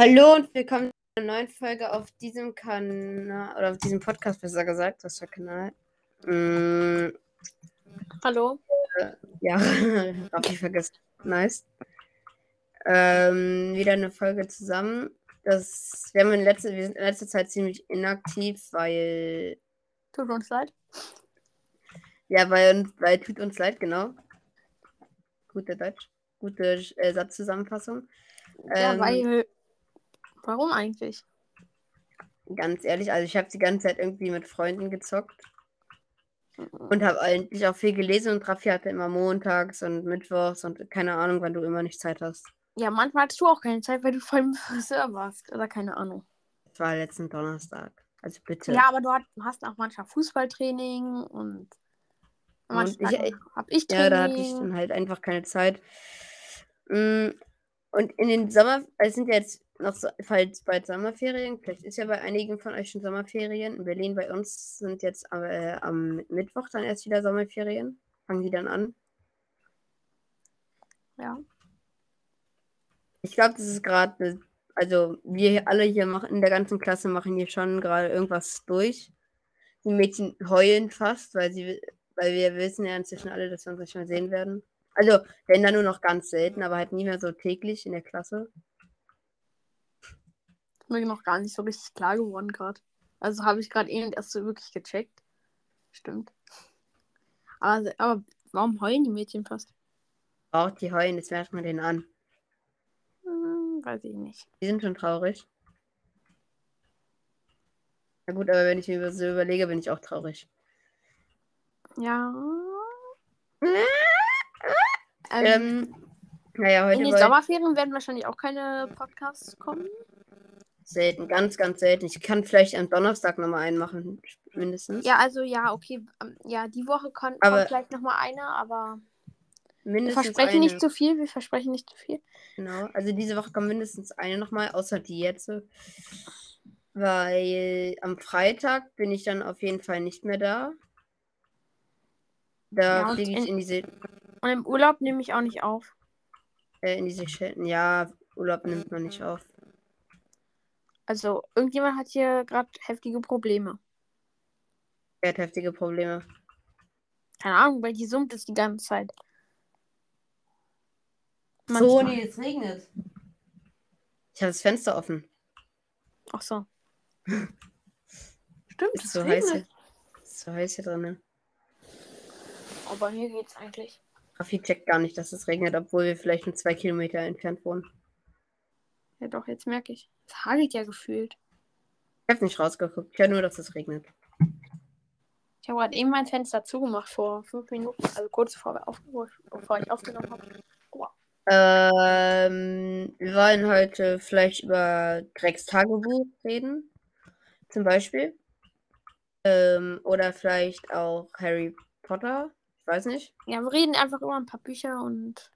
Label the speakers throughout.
Speaker 1: Hallo und willkommen zu einer neuen Folge auf diesem Kanal oder auf diesem Podcast, besser gesagt. Was für Kanal? Mm,
Speaker 2: Hallo.
Speaker 1: ja, hab ich vergessen. Nice. Ähm, wieder eine Folge zusammen. Das, wir, haben in letzter, wir sind in letzter Zeit ziemlich inaktiv, weil.
Speaker 2: Tut uns leid.
Speaker 1: Ja, weil, weil tut uns leid, genau. Gute Deutsch. Gute äh, Satzzusammenfassung.
Speaker 2: Ja,
Speaker 1: Ähm,
Speaker 2: weil. Warum eigentlich?
Speaker 1: Ganz ehrlich, also ich habe die ganze Zeit irgendwie mit Freunden gezockt und habe eigentlich auch viel gelesen und Raffi hatte immer montags und mittwochs und keine Ahnung, wann du immer nicht Zeit hast.
Speaker 2: Ja, manchmal hattest du auch keine Zeit, weil du voll im Friseur warst. Oder keine Ahnung.
Speaker 1: Das war letzten Donnerstag. Also bitte.
Speaker 2: Ja, aber du hast auch manchmal Fußballtraining und. Manchmal
Speaker 1: ich-
Speaker 2: hab ich
Speaker 1: Ja,
Speaker 2: Training.
Speaker 1: da hatte ich dann halt einfach keine Zeit. Mm, Und in den Sommer, es sind jetzt noch falls bald Sommerferien, vielleicht ist ja bei einigen von euch schon Sommerferien. In Berlin bei uns sind jetzt äh, am Mittwoch dann erst wieder Sommerferien. Fangen die dann an.
Speaker 2: Ja.
Speaker 1: Ich glaube, das ist gerade, also wir alle hier machen, in der ganzen Klasse machen hier schon gerade irgendwas durch. Die Mädchen heulen fast, weil sie, weil wir wissen ja inzwischen alle, dass wir uns nicht mehr sehen werden. Also, wenn dann nur noch ganz selten, aber halt nie mehr so täglich in der Klasse.
Speaker 2: Mir noch gar nicht so richtig klar geworden gerade. Also habe ich gerade eben erst so wirklich gecheckt. Stimmt. Aber, aber warum heulen die Mädchen fast?
Speaker 1: Auch die heulen, das merkt man denen an.
Speaker 2: Hm, weiß ich nicht.
Speaker 1: Die sind schon traurig. Na gut, aber wenn ich mir so überlege, bin ich auch traurig.
Speaker 2: Ja.
Speaker 1: Ähm,
Speaker 2: Ähm,
Speaker 1: naja, heute
Speaker 2: in den Sommerferien werden wahrscheinlich auch keine Podcasts kommen.
Speaker 1: Selten, ganz, ganz selten. Ich kann vielleicht am Donnerstag nochmal einen machen, mindestens.
Speaker 2: Ja, also ja, okay. ähm, Ja, die Woche kon-
Speaker 1: Aber-
Speaker 2: kommt vielleicht nochmal eine, aber wir
Speaker 1: mindestens
Speaker 2: versprechen
Speaker 1: eine.
Speaker 2: nicht zu viel. Wir versprechen nicht zu viel.
Speaker 1: Genau, also diese Woche kommt mindestens eine nochmal, außer die jetzt. Weil am Freitag bin ich dann auf jeden Fall nicht mehr da. Da
Speaker 2: Ja,
Speaker 1: fliege ich
Speaker 2: in-
Speaker 1: in diese,
Speaker 2: Und im Urlaub nehme ich auch nicht auf.
Speaker 1: äh, in diese Shelton. Ja, Urlaub nimmt man nicht auf.
Speaker 2: Also, irgendjemand hat hier gerade heftige Probleme.
Speaker 1: Er hat heftige Probleme.
Speaker 2: Keine Ahnung, weil die summt es die ganze Zeit.
Speaker 1: So,
Speaker 2: Manchmal.
Speaker 1: nee, es regnet. Ich habe das Fenster offen.
Speaker 2: Ach so. Stimmt,
Speaker 1: Es
Speaker 2: es
Speaker 1: ist so heiß hier.
Speaker 2: regnet.
Speaker 1: Es ist so heiß hier drinnen.
Speaker 2: Aber bei mir geht's eigentlich.
Speaker 1: Raffi checkt gar nicht, dass es regnet, obwohl wir vielleicht nur zwei Kilometer entfernt wohnen.
Speaker 2: Ja, doch, jetzt merke ich. Es hagelt ja gefühlt.
Speaker 1: Ich habe nicht rausgeguckt. Ich höre nur, dass es regnet.
Speaker 2: Ich habe gerade eben mein Fenster zugemacht vor fünf Minuten. Also kurz bevor, wir auf, bevor ich aufgenommen habe.
Speaker 1: Ähm, wir wollen heute vielleicht über Gregs Tagebuch reden. Zum Beispiel. Ähm, oder vielleicht auch Harry Potter. Ich weiß nicht.
Speaker 2: Ja, wir reden einfach über ein paar Bücher und.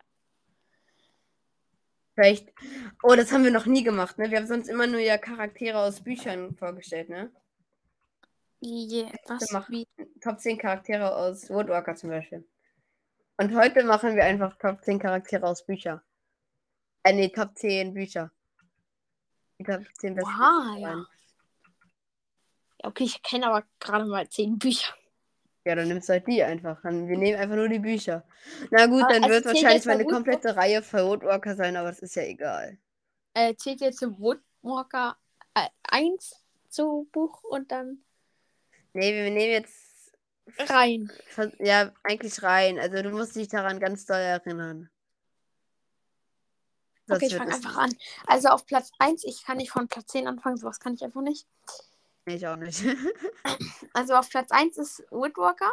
Speaker 1: Vielleicht. Oh, das haben wir noch nie gemacht, ne? Wir haben sonst immer nur ja Charaktere aus Büchern vorgestellt, ne?
Speaker 2: Je, was? Wie?
Speaker 1: Top 10 Charaktere aus Woodwalker zum Beispiel. Und heute machen wir einfach Top 10 Charaktere aus Büchern. Äh, nee, Top 10 Bücher. Die Top 10 besten Bücher
Speaker 2: ja. ja. Okay, ich kenne aber gerade mal zehn Bücher.
Speaker 1: Ja, dann nimmst du halt die einfach. Dann, wir nehmen einfach nur die Bücher. Na gut, dann
Speaker 2: also
Speaker 1: wird wahrscheinlich
Speaker 2: jetzt
Speaker 1: mal
Speaker 2: der
Speaker 1: eine
Speaker 2: Woodwalker-
Speaker 1: komplette Reihe für Woodwalker sein, aber das ist ja egal.
Speaker 2: Äh, zählt jetzt Woodwalker äh, 1 zu Buch und dann
Speaker 1: Nee, wir nehmen jetzt.
Speaker 2: rein.
Speaker 1: Ja, eigentlich rein. Also du musst dich daran ganz doll erinnern. Sonst
Speaker 2: Okay, ich fange einfach an. Also auf Platz 1, ich kann nicht von Platz 10 anfangen, sowas kann ich einfach nicht.
Speaker 1: Nicht. Ich auch nicht.
Speaker 2: Also auf Platz 1 ist Woodwalker.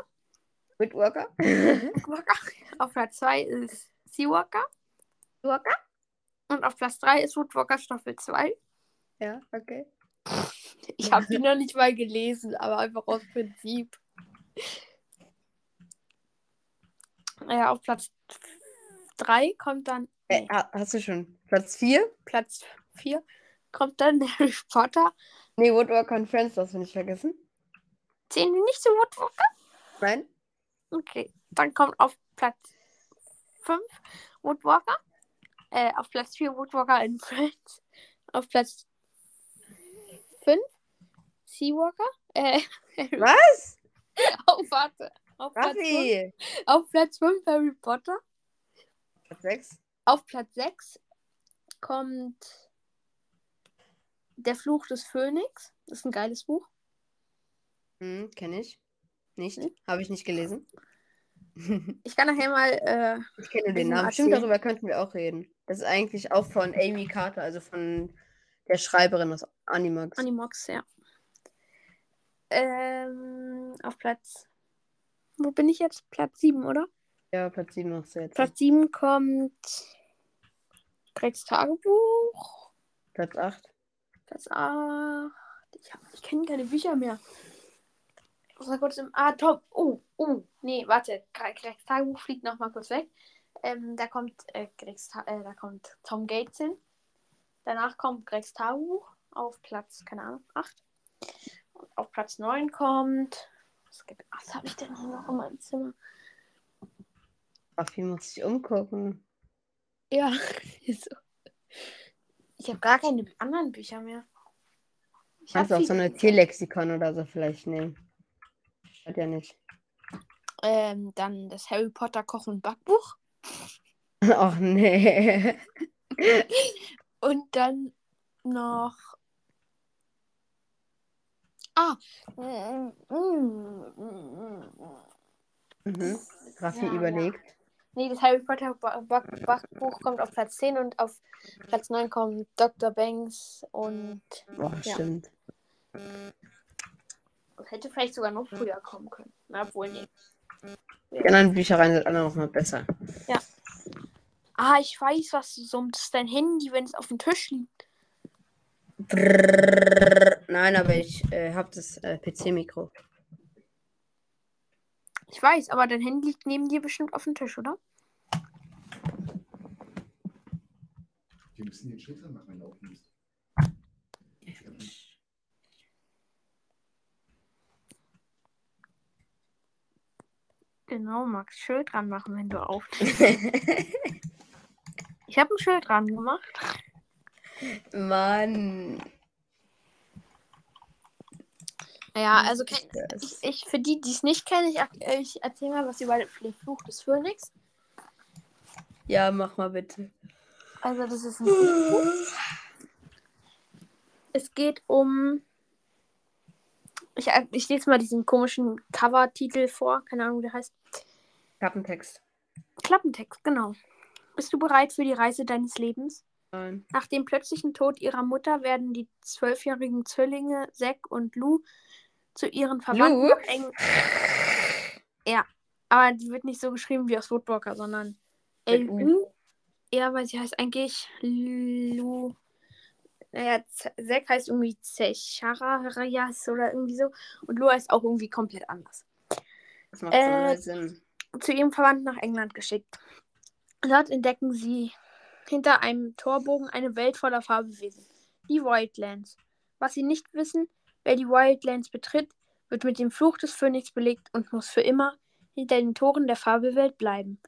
Speaker 1: Woodwalker?
Speaker 2: Woodwalker. auf Platz 2 ist Seawalker.
Speaker 1: Woodwalker?
Speaker 2: Und auf Platz 3 ist Woodwalker Staffel 2.
Speaker 1: Ja, okay.
Speaker 2: Ich habe die noch nicht mal gelesen, aber einfach aus Prinzip. Ja, auf Platz 3 kommt dann.
Speaker 1: Äh,
Speaker 2: Nee,
Speaker 1: ha- hast du schon Platz 4?
Speaker 2: Platz 4 kommt dann Harry Potter.
Speaker 1: Nee, Woodwalker und Friends, das wir nicht vergessen.
Speaker 2: Zählen die nicht zu Woodwalker?
Speaker 1: Nein?
Speaker 2: Okay. Dann kommt auf Platz 5 Woodwalker. Äh, auf Platz 4 Woodwalker in Friends. Auf Platz 5 Seawalker. Äh,
Speaker 1: Was?
Speaker 2: oh, warte. Auf Platz, fünf,
Speaker 1: Raffi!
Speaker 2: auf Platz 5 Harry Potter.
Speaker 1: Platz 6.
Speaker 2: Auf Platz 6 kommt Der Fluch des Phönix. Das ist ein geiles Buch.
Speaker 1: Hm, kenne ich. Nicht.
Speaker 2: Hm?
Speaker 1: Habe ich nicht gelesen.
Speaker 2: Ich kann nachher mal. Äh,
Speaker 1: Ich kenne den Namen. Stimmt,
Speaker 2: erzählen.
Speaker 1: darüber könnten wir auch reden. Das ist eigentlich auch von Amy Carter, also von der Schreiberin aus Animax.
Speaker 2: Animox, ja. Ähm, auf Platz. Wo bin ich jetzt? Platz 7, oder?
Speaker 1: ja, Platz 7 machst du jetzt.
Speaker 2: Platz 7 kommt Gregs Tagebuch.
Speaker 1: Platz 8.
Speaker 2: Platz 8. Ich, ich kenne keine Bücher mehr. Ich muss mal kurz im. Ah, top. Oh, oh. Nee, warte. Gre- Gregs Tagebuch fliegt noch mal kurz weg. Ähm, da kommt äh, Gregs äh, da kommt Tom Gates hin. Danach kommt Gregs Tagebuch auf Platz, keine Ahnung, 8. Und auf Platz 9 kommt. Was, gibt- was habe ich denn hier noch in meinem Zimmer?
Speaker 1: Raffi muss sich umgucken.
Speaker 2: Ja, so. Ich habe gar keine anderen Bücher mehr. Ich
Speaker 1: Kannst du auch so eine. Tierlexikon oder so vielleicht nehmen. Hat ja nicht.
Speaker 2: Ähm, dann das Harry Potter Koch- und Backbuch.
Speaker 1: Ach nee.
Speaker 2: Und dann noch. Ah.
Speaker 1: Mhm. Raffi
Speaker 2: Ja,
Speaker 1: überlegt.
Speaker 2: Nee, das Harry Potter Backbuch kommt auf Platz 10 und auf Platz 9 kommt Dr. Banks und
Speaker 1: Boah,
Speaker 2: Ja.
Speaker 1: stimmt.
Speaker 2: das hätte vielleicht sogar noch früher kommen können. Na, obwohl, nee.
Speaker 1: Die anderen Büchereien sind alle noch mal besser.
Speaker 2: Ah, ich weiß, was du summst. Das ist dein Handy, wenn es auf dem Tisch liegt.
Speaker 1: Brrrr. Nein, aber ich äh, habe das äh, PC-Mikro.
Speaker 2: Ich weiß, aber dein Handy liegt neben dir bestimmt auf dem Tisch, oder?
Speaker 3: Wir müssen den Schritt machen, wenn du laufen musst.
Speaker 2: Genau, Max. Schild dran machen, wenn du auf. Ich habe ein Schild dran gemacht.
Speaker 1: Mann.
Speaker 2: Ja, also kenn,
Speaker 1: Das-
Speaker 2: ich, ich, für die, die es nicht kennen, ich, er- ich erzähle mal was über den Fluch des Phönix.
Speaker 1: Ja, mach mal bitte.
Speaker 2: Also, das ist ein Buch. Es geht um. Ich, ich lese mal diesen komischen Cover-Titel vor. Keine Ahnung, wie der heißt.
Speaker 1: Klappentext.
Speaker 2: Klappentext, genau. Bist du bereit für die Reise deines Lebens?
Speaker 1: Nein.
Speaker 2: Nach dem plötzlichen Tod ihrer Mutter werden die zwölfjährigen Zwillinge Zack und Lou zu ihren Verwandten nach Eng Ja, aber die wird nicht so geschrieben wie aus Woodwalker, sondern
Speaker 1: U.
Speaker 2: L-U. Ja, weil sie heißt eigentlich Lou. Naja, Zack heißt irgendwie Zecharayas oder irgendwie so. Und Lou heißt auch irgendwie komplett anders.
Speaker 1: Das macht
Speaker 2: Äh,
Speaker 1: so Sinn.
Speaker 2: zu ihrem Verwandten nach England geschickt. Dort entdecken sie hinter einem Torbogen eine Welt voller Fabelwesen, die Wildlands. Was sie nicht wissen, wer die Wildlands betritt, wird mit dem Fluch des Phönix belegt und muss für immer hinter den Toren der Fabelwelt bleiben.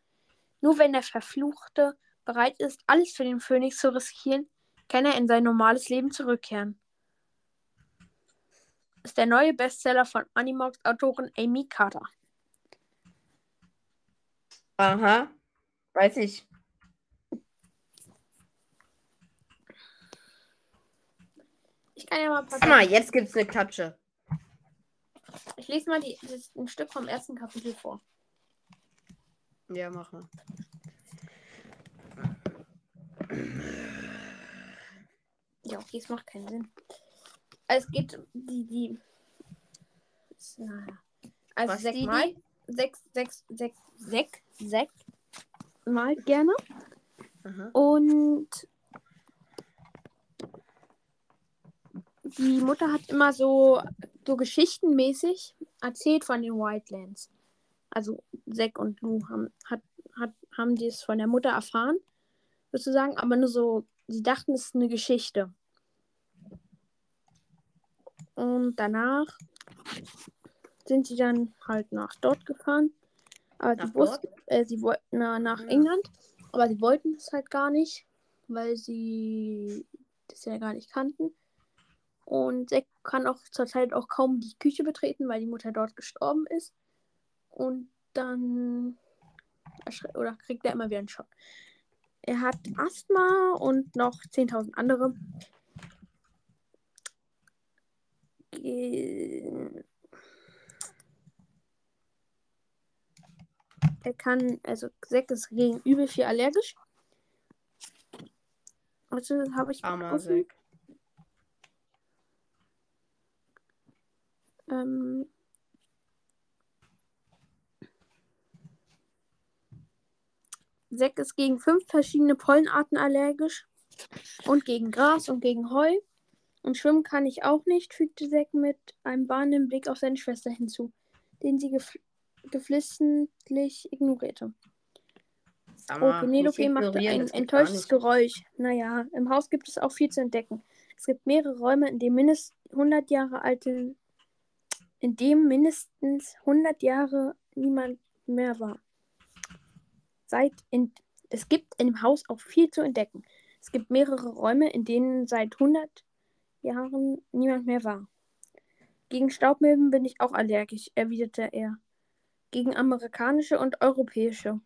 Speaker 2: Nur wenn der Verfluchte bereit ist, alles für den Phönix zu riskieren, kann er in sein normales Leben zurückkehren. Ist der neue Bestseller von Animox-Autorin Amy Carter.
Speaker 1: Aha. Weiß ich.
Speaker 2: Ich kann ja mal ein paar
Speaker 1: mal, jetzt gibt's eine Klatsche.
Speaker 2: Ich lese mal die, das, ein Stück vom ersten Kapitel vor.
Speaker 1: Ja, mach mal.
Speaker 2: Ja, okay, es macht keinen Sinn. Es geht um die, die. Also
Speaker 1: Was
Speaker 2: sechs
Speaker 1: die,
Speaker 2: Mal. Sechs, sechs, sechs, sechs, sechs Mal gerne.
Speaker 1: Aha.
Speaker 2: Und die Mutter hat immer so, so geschichtenmäßig erzählt von den Wildlands. Also Zack und Lou haben, hat, hat, haben die es von der Mutter erfahren, sozusagen, aber nur so, sie dachten, es ist eine Geschichte. Und danach sind sie dann halt nach dort gefahren. Aber
Speaker 1: Nach
Speaker 2: sie wussten, äh, sie wollten na, nach
Speaker 1: Ja.
Speaker 2: England, aber sie wollten es halt gar nicht, weil sie das ja gar nicht kannten. Und Zack kann auch zurzeit auch kaum die Küche betreten, weil die Mutter dort gestorben ist. Und dann oder kriegt er immer wieder einen Schock. Er hat Asthma und noch 10.000 andere. Er kann, also Zack ist gegen übel viel allergisch. Also habe ich
Speaker 1: Armer Zack.
Speaker 2: Ähm, Zack ist gegen fünf verschiedene Pollenarten allergisch und gegen Gras und gegen Heu. Und schwimmen kann ich auch nicht, fügte Zack mit einem warnenden Blick auf seine Schwester hinzu, den sie gef geflissentlich ignorierte.
Speaker 1: Summer,
Speaker 2: Oh, Penelope machte ein enttäuschtes Geräusch. Naja, im Haus gibt es auch viel zu entdecken. Es gibt mehrere Räume, in denen mindestens 100 Jahre alte, in dem mindestens 100 Jahre niemand mehr war. Seit in, es gibt in dem Haus auch viel zu entdecken. Es gibt mehrere Räume, in denen seit 100 Jahren niemand mehr war. Gegen Staubmilben bin ich auch allergisch, erwiderte er. Gegen amerikanische und europäische.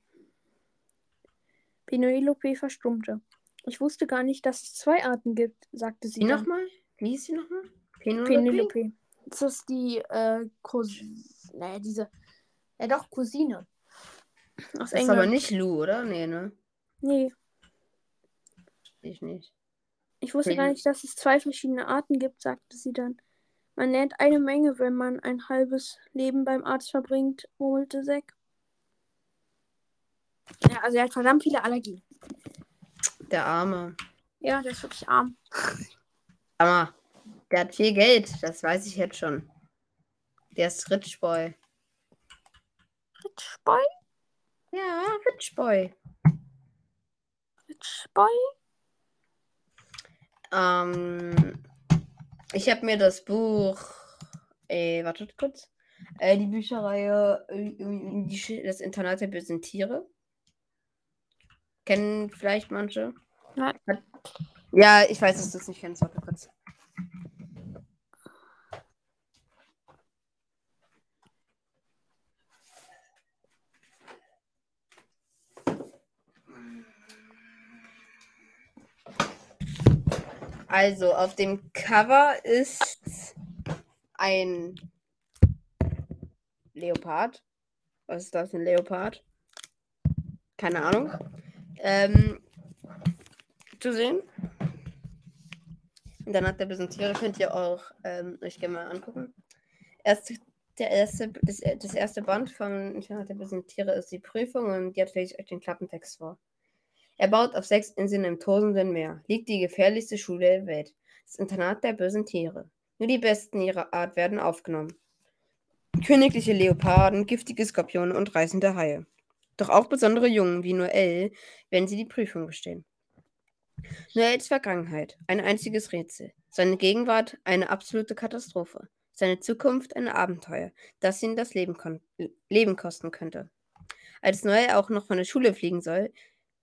Speaker 2: Penelope verstummte. Ich wusste gar nicht, dass es zwei Arten gibt, sagte sie.
Speaker 1: Wie nochmal? Wie hieß sie nochmal? Penelope?
Speaker 2: Penelope. Das ist die äh, Cousine. Naja, diese. Ja, doch, Cousine. Aus
Speaker 1: Das ist aber
Speaker 2: England.
Speaker 1: nicht Lou, oder? Nee, ne?
Speaker 2: Nee,
Speaker 1: Ich nicht.
Speaker 2: ich wusste gar nicht, dass es zwei verschiedene Arten gibt, sagte sie dann. Man lernt eine Menge, wenn man ein halbes Leben beim Arzt verbringt, murmelte Zack. Ja, also er hat verdammt viele Allergien.
Speaker 1: Der Arme.
Speaker 2: Ja, der ist wirklich arm.
Speaker 1: Aber der hat viel Geld, das weiß ich jetzt schon. Der ist Rich Boy.
Speaker 2: Rich Boy?
Speaker 1: Ja, Rich Boy.
Speaker 2: Rich Boy?
Speaker 1: Ähm, ich habe mir das Buch, äh, wartet kurz, äh, die Bücherreihe äh, die, Das Internat der bösen Tiere. Kennen vielleicht manche?
Speaker 2: Nein.
Speaker 1: Ja, ich weiß, dass du es nicht kennst. Warte kurz. Also, auf dem Cover ist ein Leopard. Was ist das, ein Leopard? Keine Ahnung. Ähm, zu sehen. Und dann hat der Tiere, könnt ihr auch ähm, euch gerne mal angucken. Erst, der erste, das, das erste Band von Internat der Tiere ist die Prüfung und jetzt lese ich euch den Klappentext vor. Er baut auf sechs Inseln im tosenden Meer, liegt die gefährlichste Schule der Welt, das Internat der bösen Tiere. Nur die Besten ihrer Art werden aufgenommen. Königliche Leoparden, giftige Skorpione und reißende Haie. Doch auch besondere Jungen wie Noel, wenn sie die Prüfung bestehen. Noels Vergangenheit, ein einziges Rätsel. Seine Gegenwart, eine absolute Katastrophe. Seine Zukunft, ein Abenteuer, das ihn das Leben, Leben kosten könnte. Als Noel auch noch von der Schule fliegen soll,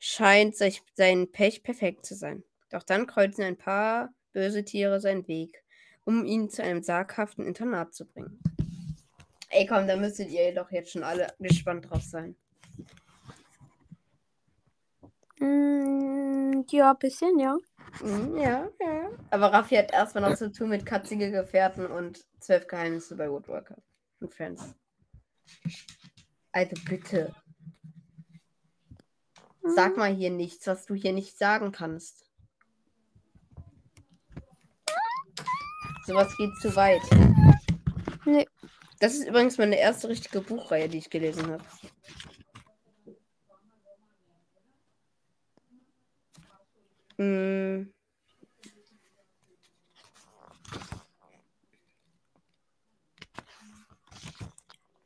Speaker 1: scheint sein Pech perfekt zu sein. Doch dann kreuzen ein paar böse Tiere seinen Weg, um ihn zu einem saghaften Internat zu bringen. Ey, komm, da müsstet ihr doch jetzt schon alle gespannt drauf sein.
Speaker 2: Mm, ja, ein bisschen, ja.
Speaker 1: Mhm, ja, ja. Aber Raffi hat erstmal noch zu tun mit katzige Gefährten und zwölf Geheimnisse bei Woodworker und Friends. Also bitte. Sag mal hier nichts, was du hier nicht sagen kannst. Sowas geht zu weit.
Speaker 2: Nee.
Speaker 1: Das ist übrigens meine erste richtige Buchreihe, die ich gelesen habe. Mm.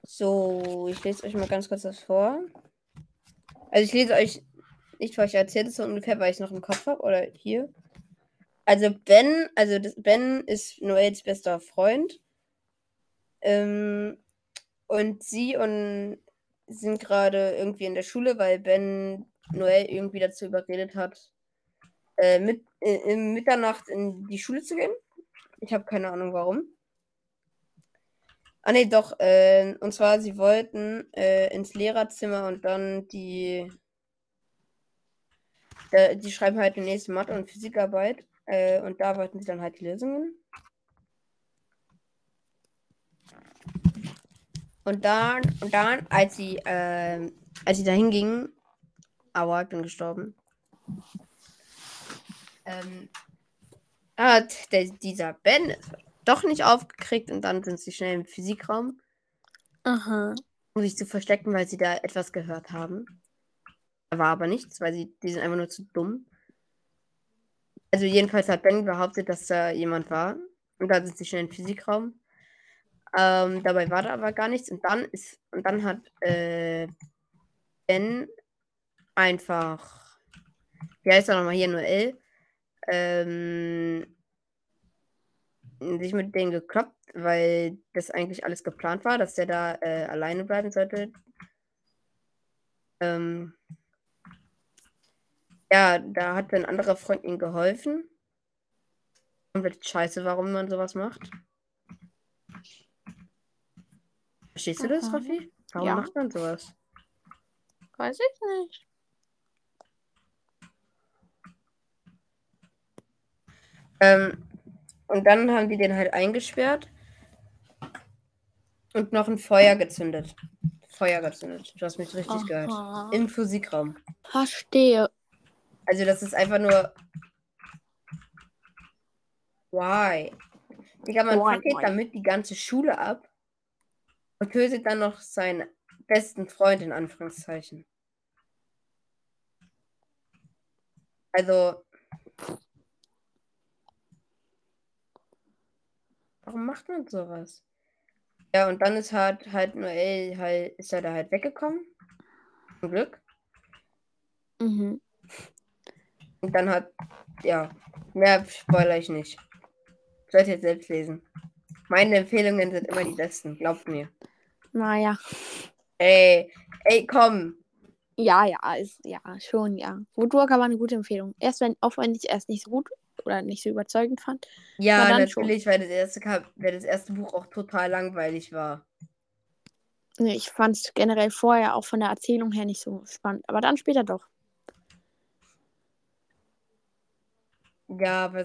Speaker 1: So, ich lese euch mal ganz kurz das vor. Also ich lese euch nicht vor, ich erzähle es so ungefähr, weil ich es noch im Kopf habe. Oder hier. Also Ben, also das, Ben ist Noels bester Freund. Ähm, und sie und sind gerade irgendwie in der Schule, weil Ben Noel irgendwie dazu überredet hat, äh, mit, äh, Mitternacht in die Schule zu gehen. Ich habe keine Ahnung warum. Ah nee, doch. Äh, und zwar, sie wollten äh, ins Lehrerzimmer und dann die. Äh, die schreiben halt die nächste Mathe- und Physikarbeit. Äh, und da wollten sie dann halt die Lösungen. Und dann, und dann, als sie, äh, als sie da hingingen, aua, ich bin gestorben. Ähm, hat der, dieser Ben doch nicht aufgekriegt und dann sind sie schnell im Physikraum,
Speaker 2: Aha.
Speaker 1: um sich zu verstecken, weil sie da etwas gehört haben. Da war aber nichts, weil sie, die sind einfach nur zu dumm. Also jedenfalls hat Ben behauptet, dass da jemand war. Und dann sind sie schnell im Physikraum. Ähm, dabei war da aber gar nichts. Und dann ist, und dann hat äh, Ben einfach, wie heißt er nochmal hier, Noel, ähm, sich mit denen gekloppt, weil das eigentlich alles geplant war, dass der da äh, alleine bleiben sollte. Ähm, ja, da hat ein anderer Freund ihm geholfen. Wird scheiße, warum man sowas macht. Verstehst du das. Raffi? Warum
Speaker 2: Ja.
Speaker 1: macht man sowas?
Speaker 2: Weiß ich nicht.
Speaker 1: Ähm, und dann haben die den halt eingesperrt und noch ein Feuer gezündet. Feuer gezündet. Du hast mich richtig gehört.
Speaker 2: Aha.
Speaker 1: Im Physikraum.
Speaker 2: Verstehe.
Speaker 1: Also das ist einfach nur. Why? Digga, man
Speaker 2: Why,
Speaker 1: fackelt
Speaker 2: why?
Speaker 1: damit die ganze Schule ab und tötet dann noch seinen besten Freund in Anführungszeichen. Also. Warum macht man sowas? Ja, und dann ist halt, halt Noel halt, ist er da halt weggekommen. Zum Glück.
Speaker 2: Mhm.
Speaker 1: Und dann hat, ja, mehr spoiler ich nicht. Sollt ihr selbst lesen. Meine Empfehlungen sind immer die besten, glaubt mir.
Speaker 2: Naja.
Speaker 1: Ey, ey, komm.
Speaker 2: Ja, ja, ist, ja, schon, ja. Woodwalker war eine gute Empfehlung. Erst wenn, auch wenn ich erst nicht so gut oder nicht so überzeugend fand.
Speaker 1: Ja,
Speaker 2: schon.
Speaker 1: natürlich, weil das, erste, weil das erste Buch auch total langweilig war.
Speaker 2: Nee, ich fand es generell vorher auch von der Erzählung her nicht so spannend. Aber dann später doch.
Speaker 1: Ja, aber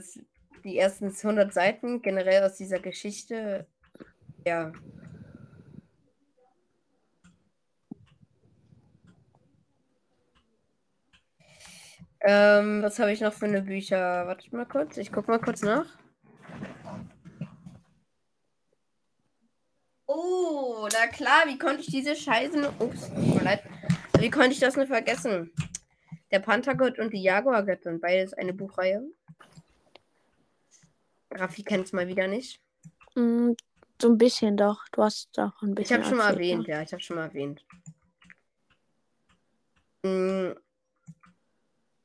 Speaker 1: die ersten 100 Seiten generell aus dieser Geschichte, ja. Ähm, was habe ich noch für eine Bücher? Wartet mal kurz, ich guck mal kurz nach. Oh, na klar, wie konnte ich diese Scheiße. Ups, tut mir leid. Wie konnte ich das nur vergessen? Der Panthergott und die Jaguargöttin, beides eine Buchreihe. Raffi kennt es mal wieder nicht.
Speaker 2: Mm, so ein bisschen doch. Du hast doch ein
Speaker 1: Ich
Speaker 2: bisschen.
Speaker 1: habe schon mal erwähnt, ja, ich habe schon mal erwähnt. Mm,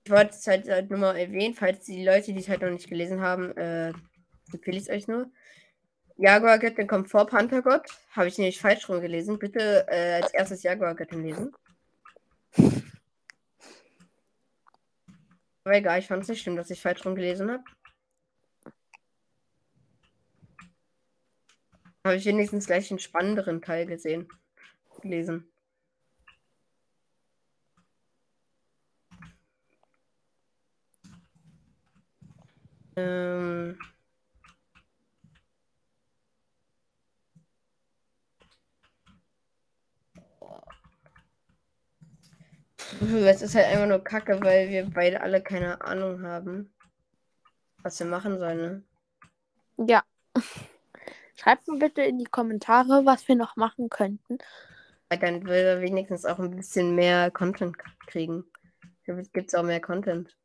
Speaker 1: Ich wollte es halt, halt nur mal erwähnen, falls die Leute, die es halt noch nicht gelesen haben, äh, empfehle ich es euch nur. Jaguargöttin kommt vor Panthergott. Habe ich nämlich falsch rum gelesen. Bitte äh, als erstes Jaguargöttin lesen. Aber egal, ich fand es nicht schlimm, dass ich falsch rum gelesen habe. Habe ich wenigstens gleich einen spannenderen Teil gesehen. Gelesen. Ähm. Es ist halt einfach nur kacke, weil wir beide alle keine Ahnung haben, was wir machen sollen. Ne?
Speaker 2: Ja. Schreibt mir bitte in die Kommentare, was wir noch machen könnten.
Speaker 1: Dann will er wenigstens auch ein bisschen mehr Content kriegen. Gibt es auch mehr Content.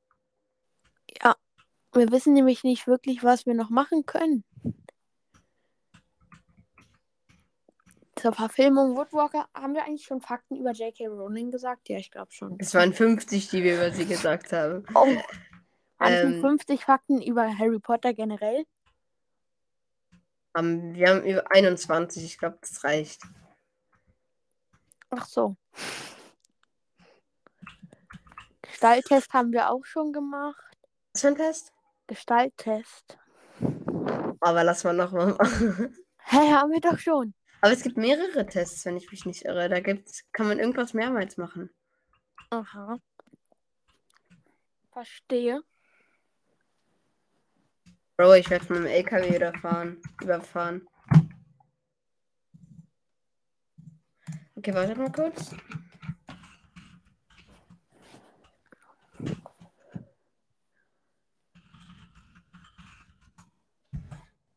Speaker 2: Wir wissen nämlich nicht wirklich, was wir noch machen können. Zur Verfilmung Woodwalker haben wir eigentlich schon Fakten über J.K. Rowling gesagt? Ja, ich glaube schon.
Speaker 1: Es waren 50, die wir über sie gesagt haben.
Speaker 2: Oh.
Speaker 1: Ähm.
Speaker 2: nicht 50 Fakten über Harry Potter generell?
Speaker 1: Haben- wir haben über 21, ich glaube, das reicht.
Speaker 2: Ach so. Gestalttest haben wir auch schon gemacht.
Speaker 1: Was für ein Test?
Speaker 2: Gestalttest.
Speaker 1: Aber lass mal nochmal machen.
Speaker 2: Hä, haben wir doch schon.
Speaker 1: Aber es gibt mehrere Tests, wenn ich mich nicht irre. Da gibt's, kann man irgendwas mehrmals machen.
Speaker 2: Aha. Verstehe.
Speaker 1: Bro, ich werde von einem LKW überfahren. Überfahren. Okay, warte mal kurz.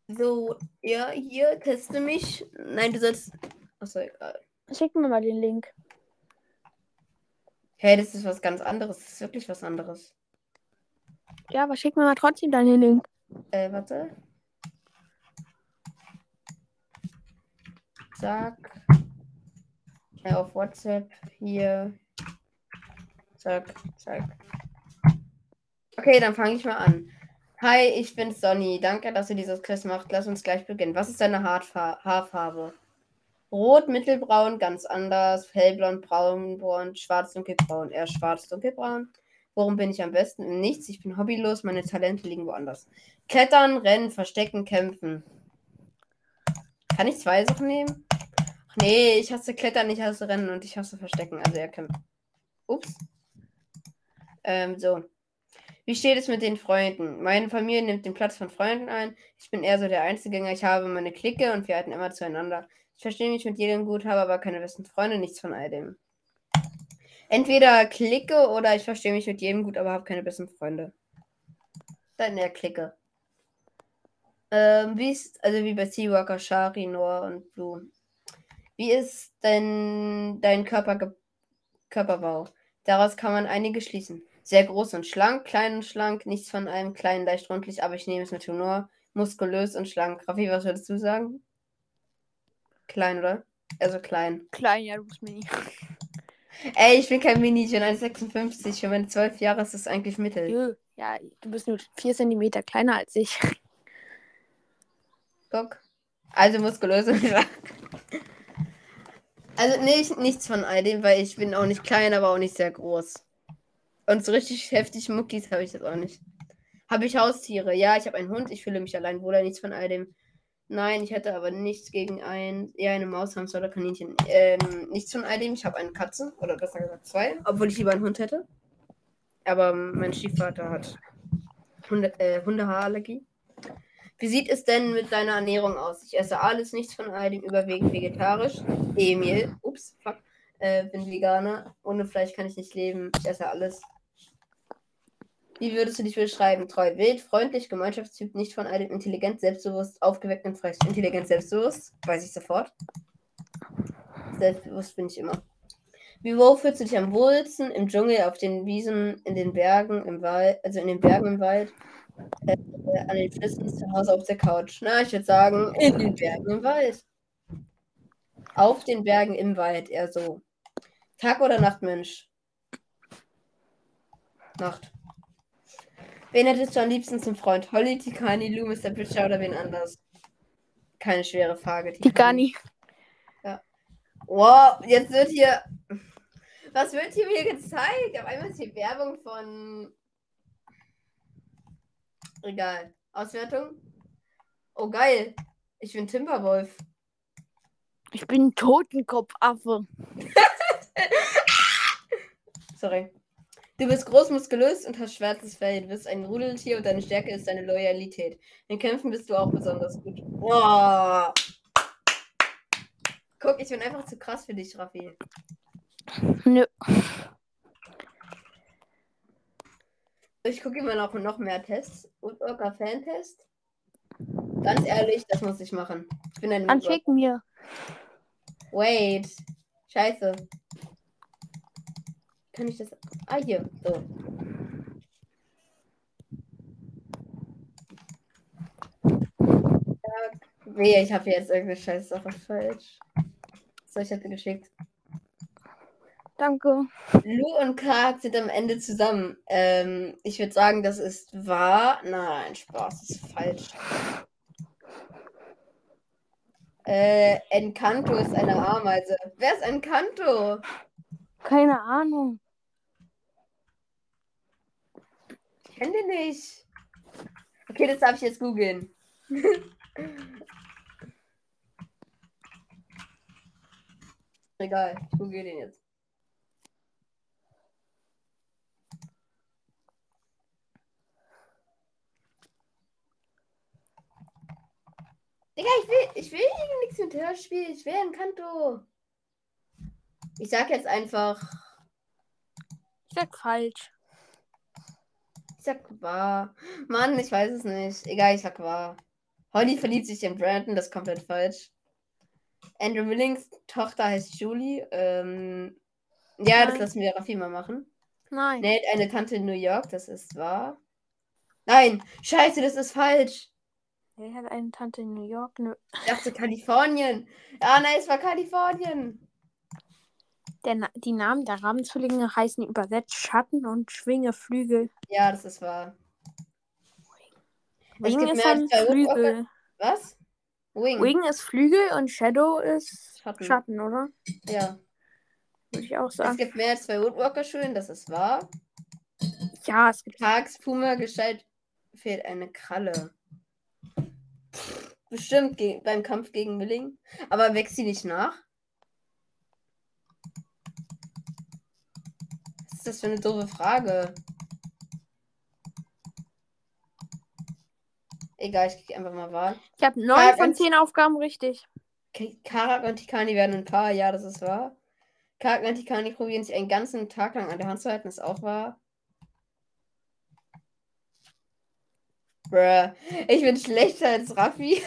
Speaker 1: So, ja, hier, teste mich. Nein, du sollst. Achso, egal.
Speaker 2: Schick mir mal den Link.
Speaker 1: Hey, das ist was ganz anderes. Das ist wirklich was anderes.
Speaker 2: Ja, aber schick mir mal trotzdem deinen Link.
Speaker 1: Äh, warte. Zack. Ja, auf WhatsApp. Hier. Zack, zack. Okay, dann fange ich mal an. Hi, ich bin Sonny. Danke, dass ihr dieses Quiz macht. Lass uns gleich beginnen. Was ist deine Haarfa Haarfarbe? Rot, mittelbraun, ganz anders. Hellblond, braunbraun, schwarz, dunkelbraun. Eher schwarz, dunkelbraun. Worum bin ich am besten? Im Nichts. Ich bin hobbylos. Meine Talente liegen woanders. Klettern, rennen, verstecken, kämpfen. Kann ich zwei Sachen nehmen? Ach nee, ich hasse Klettern, ich hasse Rennen und ich hasse Verstecken. Also er kämpft. Ups. Ähm, so. Wie steht es mit den Freunden? Meine Familie nimmt den Platz von Freunden ein. Ich bin eher so der Einzelgänger. Ich habe meine Clique und wir halten immer zueinander. Ich verstehe mich mit jedem gut, habe aber keine besten Freunde, nichts von all dem. Entweder Clique oder ich verstehe mich mit jedem gut, aber habe keine besten Freunde. Dann eher Clique. Ähm, wie ist, also wie bei Seawalker, Shari, Noah und Blue. Wie ist denn dein Körper Körperbau? Daraus kann man einige schließen. Sehr groß und schlank, klein und schlank, nichts von einem kleinen, leicht rundlich, aber ich nehme es mit Humor. Muskulös und schlank. Raffi, was würdest du sagen? Klein, oder? Also klein.
Speaker 2: Klein, ja, du bist mini.
Speaker 1: Ey, ich bin kein Mini, ich bin 1,56. Für meine 12 Jahre ist das eigentlich mittel.
Speaker 2: Jö, ja, du bist nur 4 cm kleiner als ich.
Speaker 1: Guck. Also muskulös und schlank. Also nicht, nichts von all dem, weil ich bin auch nicht klein, aber auch nicht sehr groß. Und so richtig heftig Muckis habe ich das auch nicht. Habe ich Haustiere? Ja, ich habe einen Hund. Ich fühle mich allein wohl. Nichts von all dem. Nein, ich hätte aber nichts gegen ein, eher eine Maus, Hamster oder Kaninchen. Ähm, nichts von all dem. Ich habe eine Katze. Oder besser gesagt zwei. Obwohl ich lieber einen Hund hätte. Aber mein Stiefvater hat Hunde, äh, Hundehaarallergie. Wie sieht es denn mit deiner Ernährung aus? Ich esse alles, nichts von all dem, überwiegend vegetarisch. Emil, ups, fuck, äh, bin Veganer. Ohne Fleisch kann ich nicht leben. Ich esse alles. Wie würdest du dich beschreiben? Treu, wild, freundlich, Gemeinschaftstyp, nicht von dem, intelligent, selbstbewusst, aufgeweckt und frech. Intelligent, selbstbewusst, weiß ich sofort. Selbstbewusst bin ich immer. Wie wo fühlst du dich am wohlsten? Im Dschungel, auf den Wiesen, in den Bergen, im Wald, also in den Bergen im Wald, äh, an den Flüssen, zu Hause auf der Couch. Na, ich würde sagen, in den Bergen im Wald. Auf den Bergen im Wald, eher so. Tag- oder Nachtmensch? Nacht. Wen hättest du am liebsten zum Freund? Holly, Tikani, Lou, Mr. Pitcher oder wen anders? Keine schwere Frage.
Speaker 2: Tikani.
Speaker 1: Ja. Wow, jetzt wird hier. Was wird hier mir gezeigt? Auf einmal ist hier Werbung von Egal. Auswertung. Oh, geil. Ich bin Timberwolf.
Speaker 2: Ich bin Totenkopfaffe.
Speaker 1: Sorry. Du bist groß, muskulös und hast schwarzes Fell. Du bist ein Rudeltier und deine Stärke ist deine Loyalität. In Kämpfen bist du auch besonders gut. Boah. Guck, ich bin einfach zu krass für dich, Raffi.
Speaker 2: Nö.
Speaker 1: Ich gucke immer noch, noch mehr Tests. Woodworker Fan-Test. Ganz ehrlich, das muss ich machen. Ich bin ein
Speaker 2: Dann schick mir.
Speaker 1: Wait. Scheiße. Kann ich das. Ah, hier. So. Nee, ich habe jetzt irgendeine scheiß Sache falsch. So, ich hatte geschickt.
Speaker 2: Danke.
Speaker 1: Lu und Karg sind am Ende zusammen. Ähm, ich würde sagen, das ist wahr. Nein, Spaß, das ist falsch. Äh, Encanto ist eine Ameise. Wer ist Encanto?
Speaker 2: Keine Ahnung.
Speaker 1: Kenne den nicht. Okay, das darf ich jetzt googeln. Egal, ich google den jetzt. Digga, ich will, ich will hier nichts mit Hörspiel. Ich will ein Kanto. Ich sag jetzt einfach.
Speaker 2: Ich sag falsch.
Speaker 1: Ich sag wahr. Mann, ich weiß es nicht. Egal, ich sag wahr. Holly verliebt sich in Brandon, das ist komplett falsch. Andrew Willings Tochter heißt Julie. Ähm, ja, das
Speaker 2: Nein.
Speaker 1: lassen wir Raffi mal machen.
Speaker 2: Nein.
Speaker 1: Nate, eine Tante in New York, das ist wahr. Nein, scheiße, das ist falsch.
Speaker 2: Er hat eine Tante in New York. Nö.
Speaker 1: Ich dachte Kalifornien. Ah, nein, es war Kalifornien.
Speaker 2: Der, die Namen der Rahmenzwillinge heißen übersetzt Schatten und Schwingeflügel.
Speaker 1: Ja, das ist wahr. Es
Speaker 2: Wing
Speaker 1: gibt
Speaker 2: ist
Speaker 1: mehr als
Speaker 2: ein. Flügel.
Speaker 1: Was? Wing.
Speaker 2: Wing ist Flügel und Shadow ist
Speaker 1: Schatten.
Speaker 2: Schatten, oder?
Speaker 1: Ja.
Speaker 2: Würde ich auch
Speaker 1: Es
Speaker 2: sagen.
Speaker 1: gibt mehr als zwei Woodwalker-Schulen, das ist wahr.
Speaker 2: Ja, es gibt.
Speaker 1: Tags Puma Gestalt fehlt eine Kralle. Bestimmt beim Kampf gegen Milling. Aber wächst sie nicht nach? Ist das für eine doofe Frage? Egal, ich krieg einfach mal wahr.
Speaker 2: Ich habe neun von zehn Aufgaben richtig.
Speaker 1: Karak und Tikani werden ein Paar, ja, das ist wahr. Karak und Tikani probieren sich einen ganzen Tag lang an der Hand zu halten, ist auch wahr. Bruh. Ich bin schlechter als Raffi.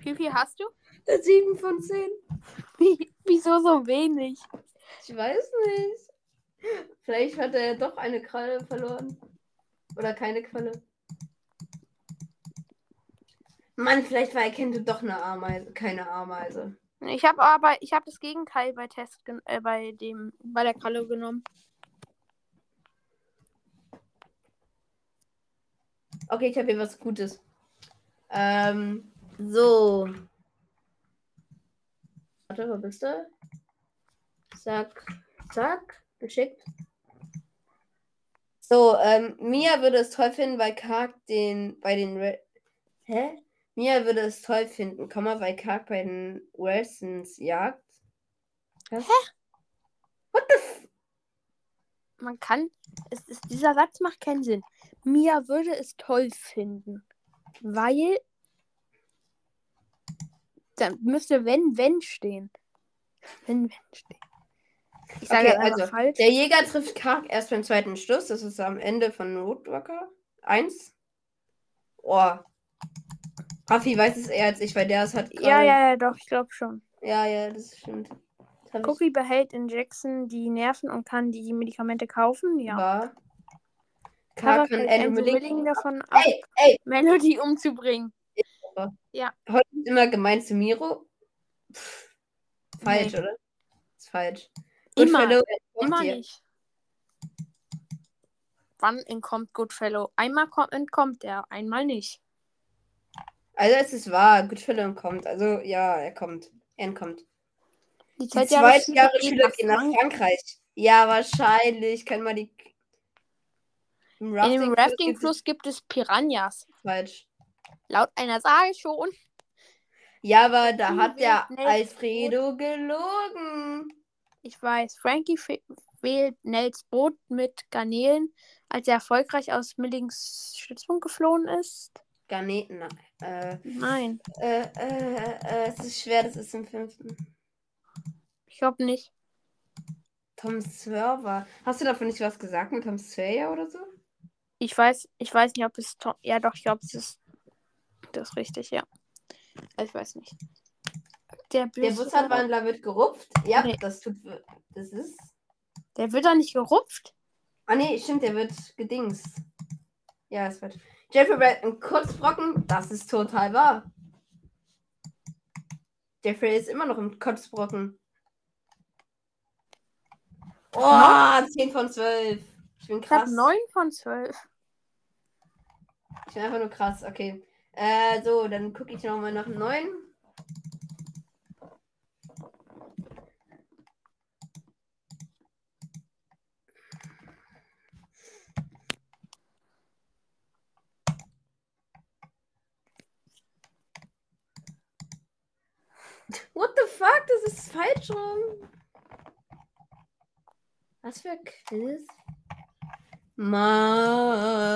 Speaker 2: Wie viel hast du?
Speaker 1: 7 von 10.
Speaker 2: Wie, wieso so wenig?
Speaker 1: Ich weiß nicht. Vielleicht hat er doch eine Kralle verloren. Oder keine Kralle. Mann, vielleicht war er kennt doch eine Ameise, keine Ameise.
Speaker 2: Ich habe aber ich habe das Gegenteil bei Test äh, bei dem bei der Kralle genommen.
Speaker 1: Okay, ich habe hier was Gutes. Ähm, so. Warte, wo bist du? Zack, zack, geschickt. So, ähm, Mia würde es toll finden, weil Kark den bei den Re Hä? Mia würde es toll finden, komm mal, weil Kark bei den Wilsons jagt. Was? Hä? What the f
Speaker 2: Man kann es ist, dieser Satz macht keinen Sinn. Mia würde es toll finden, weil da müsste wenn wenn stehen. Wenn wenn stehen. Ich sage
Speaker 1: Okay,
Speaker 2: einfach
Speaker 1: also,
Speaker 2: falsch.
Speaker 1: Der Jäger trifft Kark erst beim zweiten Schluss. Das ist am Ende von Roadwalker 1. Oh. Raffi weiß es eher als ich, weil der es hat.
Speaker 2: Ja, ja, ja, doch, ich glaube schon.
Speaker 1: Ja, ja, das stimmt. Das hab ich
Speaker 2: Cookie behält in Jackson die Nerven und kann die Medikamente kaufen. Ja.
Speaker 1: wahr.
Speaker 2: Tara
Speaker 1: Kark kann. Milling
Speaker 2: davon ab,
Speaker 1: Ey, ey,
Speaker 2: Melody umzubringen.
Speaker 1: heute ist immer gemein zu Miro. Pff, falsch,
Speaker 2: Nee.
Speaker 1: oder? Ist falsch.
Speaker 2: Immer,
Speaker 1: Goodfellow
Speaker 2: Immer nicht. Wann entkommt Goodfellow? Einmal kommt, entkommt er, einmal nicht.
Speaker 1: Also es ist wahr, Goodfellow entkommt. Also ja, er kommt. Er entkommt.
Speaker 2: Die
Speaker 1: Die
Speaker 2: Zeit ja,
Speaker 1: Zweitjahresschüler gehen nach Frankreich. Ja, wahrscheinlich. Können wir die. Im
Speaker 2: In dem
Speaker 1: Rafting-Fluss
Speaker 2: gibt es Piranhas.
Speaker 1: Falsch.
Speaker 2: Laut einer Sage schon.
Speaker 1: Ja, aber da hat der Alfredo gelogen.
Speaker 2: Ich weiß, Frankie wählt Nels Boot mit Garnelen, als er erfolgreich aus Millings Stützpunkt geflohen ist.
Speaker 1: Garneten. Äh,
Speaker 2: Nein,
Speaker 1: äh, äh, äh, es ist schwer, das ist im fünften.
Speaker 2: ich glaube nicht.
Speaker 1: Tom Server. Hast du davon nicht was gesagt mit Tom Sawyer oder so?
Speaker 2: Ich weiß, ich weiß nicht, ob es Tom. Ja, doch, ich glaube, es ist. Das ist richtig, ja. Ich weiß nicht. Der,
Speaker 1: Der
Speaker 2: Bus-
Speaker 1: Bussardwandler wird gerupft. Ja,
Speaker 2: Nee.
Speaker 1: das tut. Das ist.
Speaker 2: Der wird da nicht gerupft.
Speaker 1: Ah, nee, stimmt, der wird gedingst. Ja, es wird. Jeffrey Brad ein Kotzbrocken. Das ist total wahr. Jeffrey ist immer noch im Kotzbrocken. Oh, 10 von 12. Ich bin
Speaker 2: Ich habe
Speaker 1: krass.
Speaker 2: 9 von 12.
Speaker 1: Ich bin einfach nur krass, okay. Äh, so, dann gucke ich nochmal nach dem neuen. What the fuck? Das ist falsch rum. Was für ein Quiz? Ma.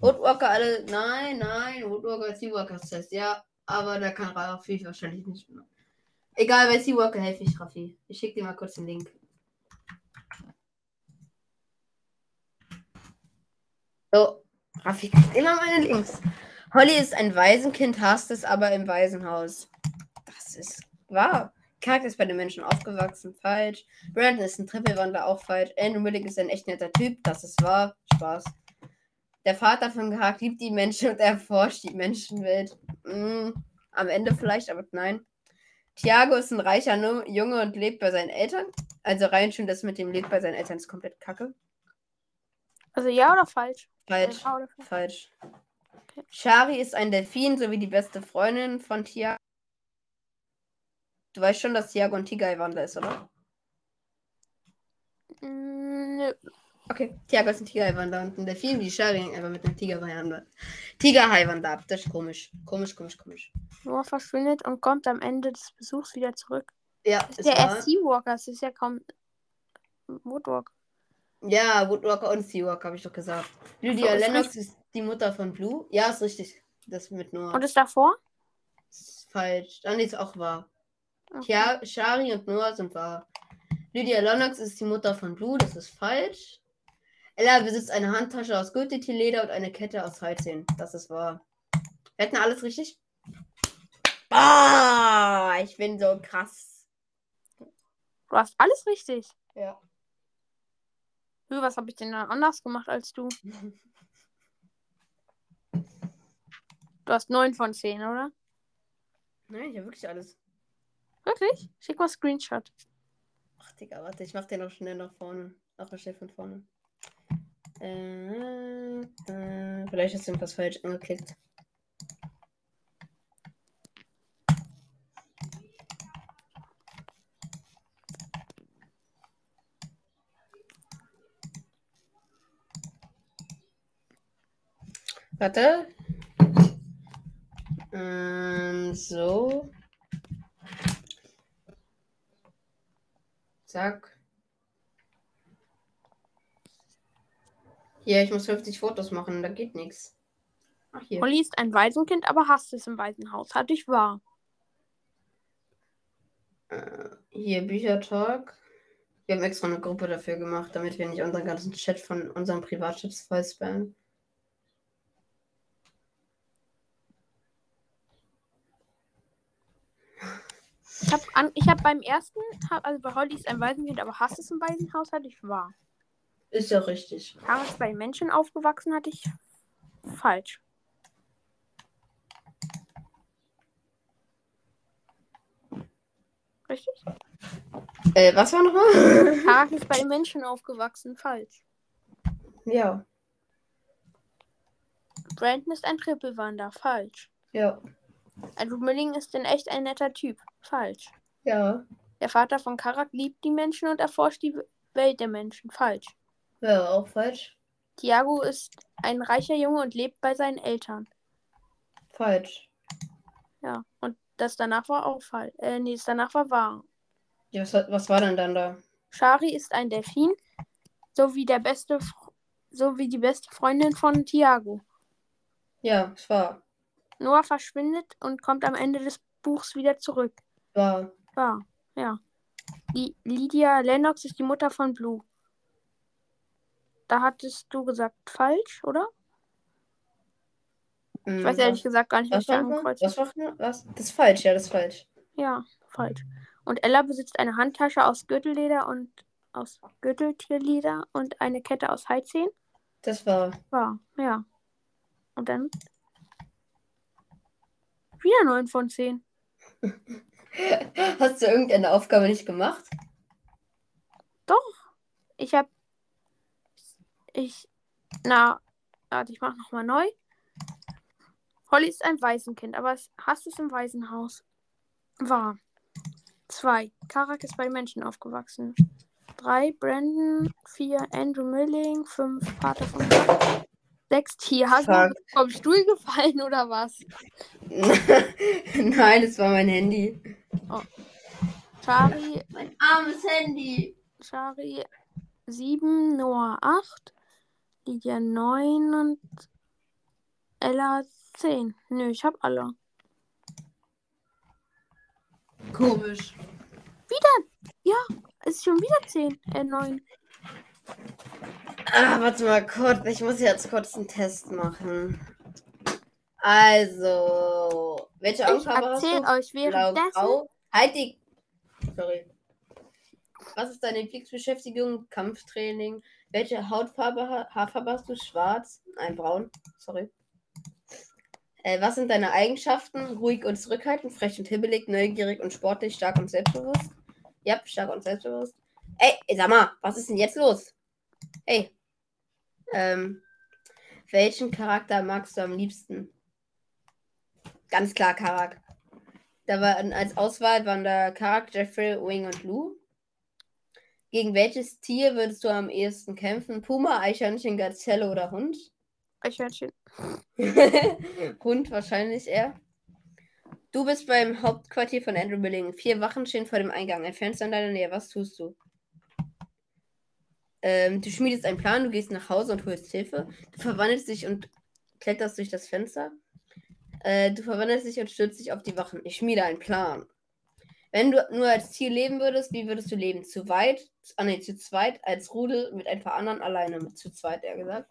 Speaker 1: Woodwalker alle. Nein, nein. Woodwalker ist Seawalkers. Ja, aber da kann Raffi wahrscheinlich nicht mehr. Egal, bei Seawalker helfe ich Raffi. Ich schicke dir mal kurz den Link. So, Raffi kriegt immer meine Links. Holly ist ein Waisenkind, hasst es aber im Waisenhaus. Das ist wahr. Kark ist bei den Menschen aufgewachsen, falsch. Brandon ist ein Trippelwandler, auch falsch. Andrew Millick ist ein echt netter Typ, das ist wahr. Spaß. Der Vater von Kark liebt die Menschen und erforscht die Menschenwelt. Mm, am Ende vielleicht, aber nein. Thiago ist ein reicher Junge und lebt bei seinen Eltern. Also rein schon das mit dem lebt bei seinen Eltern ist komplett kacke.
Speaker 2: Also ja oder falsch?
Speaker 1: Falsch.
Speaker 2: Ja oder falsch?
Speaker 1: Falsch. Shari ist ein Delfin sowie die beste Freundin von Thiago. Du weißt schon, dass Thiago ein Tigerwandler ist, oder?
Speaker 2: Mm, nö.
Speaker 1: Okay, Thiago ist ein Tigerhaiwander und ein Delfin, die Shari hängt einfach mit einem Tigerhaiwander. Tigerhaiwander ab, das ist komisch. Komisch, komisch, komisch.
Speaker 2: Noah verschwindet und kommt am Ende des Besuchs wieder zurück.
Speaker 1: Ja,
Speaker 2: Ist
Speaker 1: ist
Speaker 2: der erst Seawalker? Das ist ja kaum Woodwalker.
Speaker 1: Ja, Woodwalker und Seawalker habe ich doch gesagt. Lydia
Speaker 2: So,
Speaker 1: Lennox ist die Mutter von Blue. Ja, ist richtig. Das mit Noah.
Speaker 2: Und ist davor?
Speaker 1: ist falsch. Dann ist auch wahr.
Speaker 2: Okay.
Speaker 1: Tja, Shari und Noah sind wahr. Lydia Lennox ist die Mutter von Blue, das ist falsch. Ella besitzt eine Handtasche aus Gürteltierleder und eine Kette aus Heizchen. Das ist wahr. Wir hatten alles richtig? Ah, ich bin so krass.
Speaker 2: Du hast alles richtig.
Speaker 1: Ja.
Speaker 2: Was habe ich denn anders gemacht als du? Du hast 9 von 10, oder?
Speaker 1: Nein, ich habe wirklich alles.
Speaker 2: Wirklich? Schick mal Screenshot.
Speaker 1: Ach, Digga, warte, ich mach den noch schnell nach vorne. Ach, schnell von vorne. Äh, äh, vielleicht ist irgendwas falsch angeklickt. Warte. Ähm, so. Zack. Hier, ich muss 50 Fotos machen, da geht nichts. Ach, hier.
Speaker 2: Holly ist ein Waisenkind, aber hasst es im Waisenhaus. Hatte ich wahr.
Speaker 1: Äh, hier, Büchertalk. Wir haben extra eine Gruppe dafür gemacht, damit wir nicht unseren ganzen Chat von unserem Privatchat voll spammen.
Speaker 2: Ich habe hab beim ersten, hab, also bei Holly ist ein Waisenkind, aber hasst es im Waisenhaus. Hatte ich wahr.
Speaker 1: Ist ja richtig.
Speaker 2: Tara ist bei Menschen aufgewachsen. Hatte ich falsch. Richtig?
Speaker 1: Äh, was war nochmal?
Speaker 2: Tara ist bei Menschen aufgewachsen. Falsch.
Speaker 1: ja,
Speaker 2: Brandon ist ein Trippelwander. Falsch.
Speaker 1: ja,
Speaker 2: Andrew Milling ist in echt ein netter Typ. Falsch.
Speaker 1: ja.
Speaker 2: Der Vater von Karak liebt die Menschen und erforscht die Welt der Menschen. Falsch.
Speaker 1: Ja, auch falsch.
Speaker 2: Tiago ist ein reicher Junge und lebt bei seinen Eltern.
Speaker 1: Falsch.
Speaker 2: Ja. Und das danach war auch falsch. Äh, nee, das danach war wahr.
Speaker 1: Ja, was, was war denn dann da?
Speaker 2: Shari ist ein Delfin, sowie der beste, sowie die beste Freundin von Tiago.
Speaker 1: Ja, es war.
Speaker 2: Noah verschwindet und kommt am Ende des Buchs wieder zurück.
Speaker 1: War.
Speaker 2: Wahr. Ja. Die Lydia Lennox ist die Mutter von Blue. Da hattest du gesagt falsch, oder? Ich weiß ehrlich gesagt gar nicht, was ich
Speaker 1: war
Speaker 2: da angekreuzt
Speaker 1: Was war was? Das ist falsch, ja, das ist falsch.
Speaker 2: Ja, falsch. Und Ella besitzt eine Handtasche aus Gürtelleder und aus Gürteltierleder und eine Kette aus Heizähnen.
Speaker 1: Das war.
Speaker 2: Wahr, ja. Und dann wieder 9 von 10.
Speaker 1: Hast du irgendeine Aufgabe nicht gemacht?
Speaker 2: Ich hab. Ich. Na, warte, ich mach nochmal neu. Holly ist ein Waisenkind, aber es hasst es im Waisenhaus. Wahr. 2. Karak ist bei Menschen aufgewachsen. 3. Brandon. 4. Andrew Milling. 5. Vater von. Sechs Tier. Hast du vom Stuhl gefallen oder was?
Speaker 1: Nein, es war mein Handy.
Speaker 2: Shari,
Speaker 1: Mein armes Handy.
Speaker 2: Shari 7, Noah 8, Lydia 9 und Ella 10. Nö, ich hab alle.
Speaker 1: Komisch.
Speaker 2: Es ist schon wieder 10, äh 9.
Speaker 1: Ah, warte mal kurz. Ich muss jetzt kurz einen Test machen. Also, welche
Speaker 2: Ich
Speaker 1: Augenfarbe hast
Speaker 2: erzähl
Speaker 1: du?
Speaker 2: euch
Speaker 1: Blau,
Speaker 2: währenddessen.
Speaker 1: grau. Halt die. Sorry. Was ist deine Lieblingsbeschäftigung? Kampftraining. Welche Hautfarbe, ha Haarfarbe hast du? Schwarz? Nein, braun. Sorry. Äh, was sind deine Eigenschaften? Ruhig und zurückhaltend, frech und hibbelig, neugierig und sportlich, stark und selbstbewusst. Ja, stark und selbstbewusst. Ey, ey, sag mal, was ist denn jetzt los? Hey. Ähm, welchen Charakter magst du am liebsten? Ganz klar, Karak. Da waren als Auswahl waren da Karak, Jeffrey, Wing und Lou. Gegen welches Tier würdest du am ehesten kämpfen? Puma, Eichhörnchen, Gazelle oder Hund?
Speaker 2: Eichhörnchen.
Speaker 1: Hund wahrscheinlich eher. Du bist beim Hauptquartier von Andrew Billing. Vier Wachen stehen vor dem Eingang. Ein Fenster in deiner Nähe. Was tust du? Ähm, du schmiedest einen Plan, du gehst nach Hause und holst Hilfe. Du verwandelst dich und kletterst durch das Fenster. Äh, du verwandelst dich und stürzt dich auf die Wachen. Ich schmiede einen Plan. Wenn du nur als Tier leben würdest, wie würdest du leben? Zu weit? Ah, nee, zu zweit, als Rudel, mit ein paar anderen, alleine, zu zweit, eher gesagt.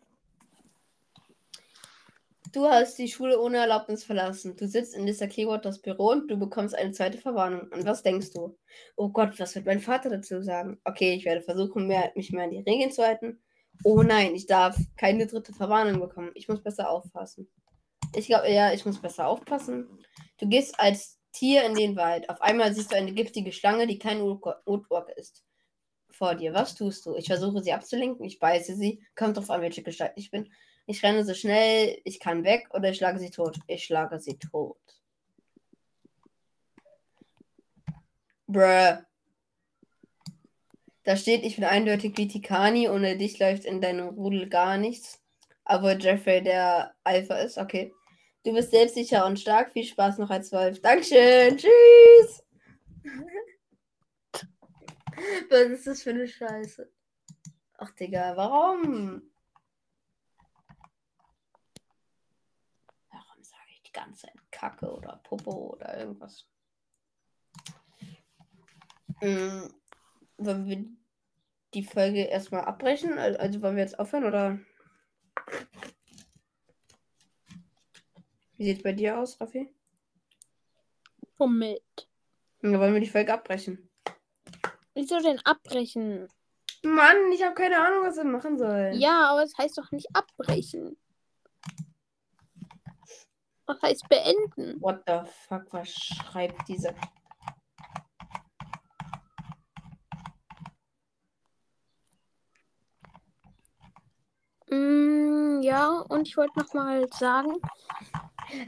Speaker 1: Du hast die Schule ohne Erlaubnis verlassen. Du sitzt in Lisa Clearwaters Büro und du bekommst eine zweite Verwarnung. Und was denkst du? Oh Gott, was wird mein Vater dazu sagen? Okay, ich werde versuchen, mehr, mich mehr an die Regeln zu halten. Oh nein, ich darf keine dritte Verwarnung bekommen. Ich muss besser aufpassen. Ich glaube, ja, ich muss besser aufpassen. Du gehst als Tier in den Wald. Auf einmal siehst du eine giftige Schlange, die kein Utwalk ist. Vor dir. Was tust du? Ich versuche sie abzulenken. Ich beiße sie. Kommt drauf an, welche Gestalt ich bin. Ich renne so schnell ich kann weg oder ich schlage sie tot. Ich schlage sie tot. Bruh. Da steht, ich bin eindeutig wie Tikani. Ohne dich läuft in deinem Rudel gar nichts. Aber Jeffrey der Alpha ist, okay. Du bist selbstsicher und stark. Viel Spaß noch als Wolf. Dankeschön. Tschüss. Was ist das für eine Scheiße? Ach, Digga, warum? Warum sage ich die ganze Zeit Kacke oder Popo oder irgendwas? Mm, wollen wir die Folge erstmal abbrechen? Al- Also wollen wir jetzt aufhören oder? Wie sieht es bei dir aus, Raffi?
Speaker 2: Womit?
Speaker 1: Ja, wollen wir die Folge abbrechen?
Speaker 2: Wieso denn abbrechen?
Speaker 1: Mann, ich habe keine Ahnung, was wir machen sollen.
Speaker 2: Ja, aber es heißt doch nicht abbrechen. Das heißt beenden.
Speaker 1: What the fuck, was schreibt diese?
Speaker 2: Mm, ja, und ich wollte noch mal sagen,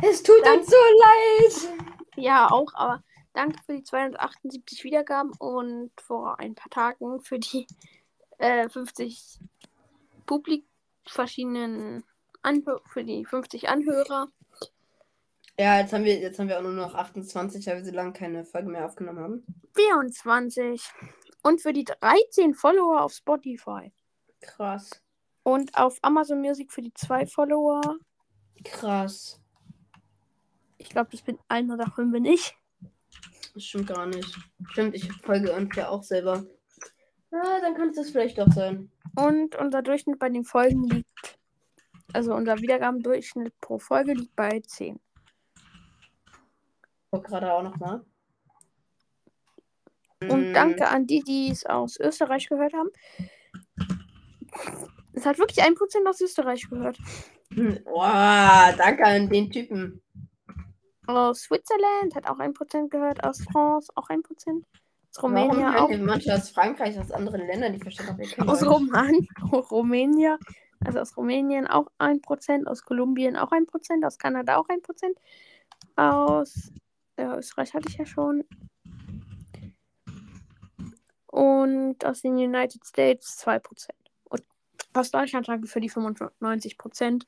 Speaker 1: Es tut uns so leid.
Speaker 2: ja auch, aber danke für die 278 Wiedergaben und vor ein paar Tagen für die äh, 50 Publik verschiedenen Anhör für die 50 Anhörer.
Speaker 1: Ja, jetzt haben wir, jetzt haben wir auch nur noch 28, weil wir so lange keine Folge mehr aufgenommen haben.
Speaker 2: 24 und für die 13 Follower auf Spotify
Speaker 1: Krass.
Speaker 2: und auf Amazon Music für die zwei Follower.
Speaker 1: Krass.
Speaker 2: Ich glaube, das bin einer davon bin ich.
Speaker 1: Das stimmt gar nicht. Stimmt, ich folge uns ja auch selber. Ja, dann kann es das vielleicht doch sein.
Speaker 2: Und unser Durchschnitt bei den Folgen liegt, also unser Wiedergabendurchschnitt pro Folge liegt bei 10.
Speaker 1: Guck gerade auch nochmal.
Speaker 2: Und danke an die, die es aus Österreich gehört haben. Es hat wirklich 1% aus Österreich gehört.
Speaker 1: Boah, danke an den Typen.
Speaker 2: Aus Switzerland hat auch 1% gehört. Aus France auch 1%. Aus
Speaker 1: Warum
Speaker 2: Rumänien auch.
Speaker 1: manche aus Frankreich, aus anderen Ländern, die verstehen auch wir kennen
Speaker 2: Aus. Roman, Rumänien. Also aus Rumänien auch 1%. Aus Kolumbien auch 1%. Aus Kanada auch 1%. Aus äh, Österreich hatte ich ja schon. Und aus den United States 2%. Und aus Deutschland danke für die 95 Prozent.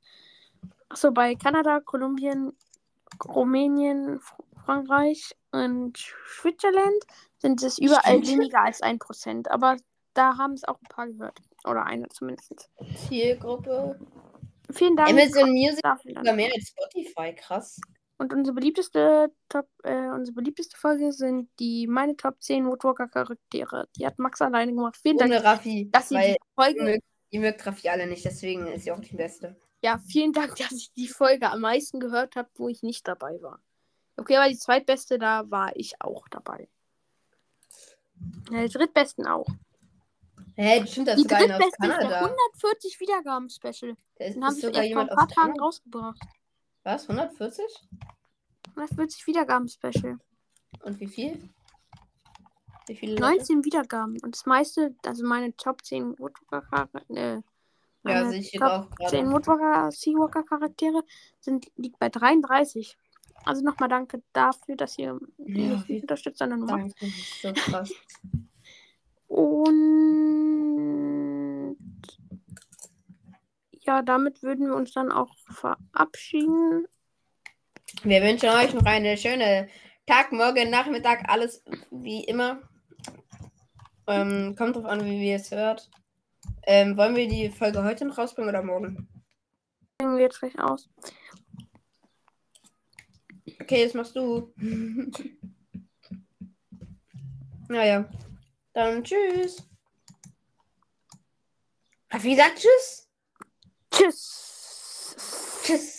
Speaker 2: Achso, bei Kanada, Kolumbien, Rumänien, Fr- Frankreich und Switzerland sind es überall
Speaker 1: Stimmt.
Speaker 2: weniger als 1%. Aber da haben es auch ein paar gehört. Oder eine zumindest.
Speaker 1: Zielgruppe.
Speaker 2: Vielen Dank
Speaker 1: Amazon Music sogar mehr als Spotify, krass.
Speaker 2: Und unsere beliebteste Top, äh, unsere beliebteste Folge sind die meine Top 10 Woodwalker Charaktere. Die hat Max alleine gemacht. Vielen Dank,
Speaker 1: Ohne Raffi.
Speaker 2: dass sie die Folge
Speaker 1: ihr mögt, ihr mögt Raffi alle nicht, deswegen ist sie auch die beste.
Speaker 2: Ja, vielen Dank, dass ich die Folge am meisten gehört habe, wo ich nicht dabei war. Okay, aber die zweitbeste, da war ich auch dabei. Ja, die drittbesten auch.
Speaker 1: Hä, stimmt das
Speaker 2: Die
Speaker 1: einer aus
Speaker 2: drittbeste ist der
Speaker 1: Kanada?
Speaker 2: 140 Wiedergaben-Special.
Speaker 1: Da ist,
Speaker 2: Den haben
Speaker 1: ist
Speaker 2: sie
Speaker 1: sogar
Speaker 2: erst vor ein
Speaker 1: jemand
Speaker 2: paar Tagen
Speaker 1: Kanada.
Speaker 2: rausgebracht.
Speaker 1: Was? 140?
Speaker 2: 140 Wiedergaben-Special.
Speaker 1: Und wie viel? Wie viele Leute?
Speaker 2: 19 Wiedergaben. Und das meiste, also meine Top 10 Woodwalker, äh,
Speaker 1: Ja,
Speaker 2: meine
Speaker 1: sehe ich auch
Speaker 2: 10
Speaker 1: gerade.
Speaker 2: Woodwalker, Seawalker Charaktere sind, liegt bei 33. Also nochmal danke dafür, dass ihr mich
Speaker 1: Ja, wie-
Speaker 2: unterstützt, sondern macht.
Speaker 1: Danke, das ist so krass.
Speaker 2: Und ja, damit würden wir uns dann auch verabschieden.
Speaker 1: Wir wünschen euch noch eine schöne Tag, Morgen, Nachmittag, alles wie immer. Ähm, kommt drauf an, wie ihr es hört. Ähm, wollen wir die Folge heute noch rausbringen oder morgen?
Speaker 2: Bringen wir jetzt gleich aus.
Speaker 1: Okay, das machst du. naja. Dann tschüss. Raffi sagt tschüss.
Speaker 2: Tschüss.
Speaker 1: Tschüss.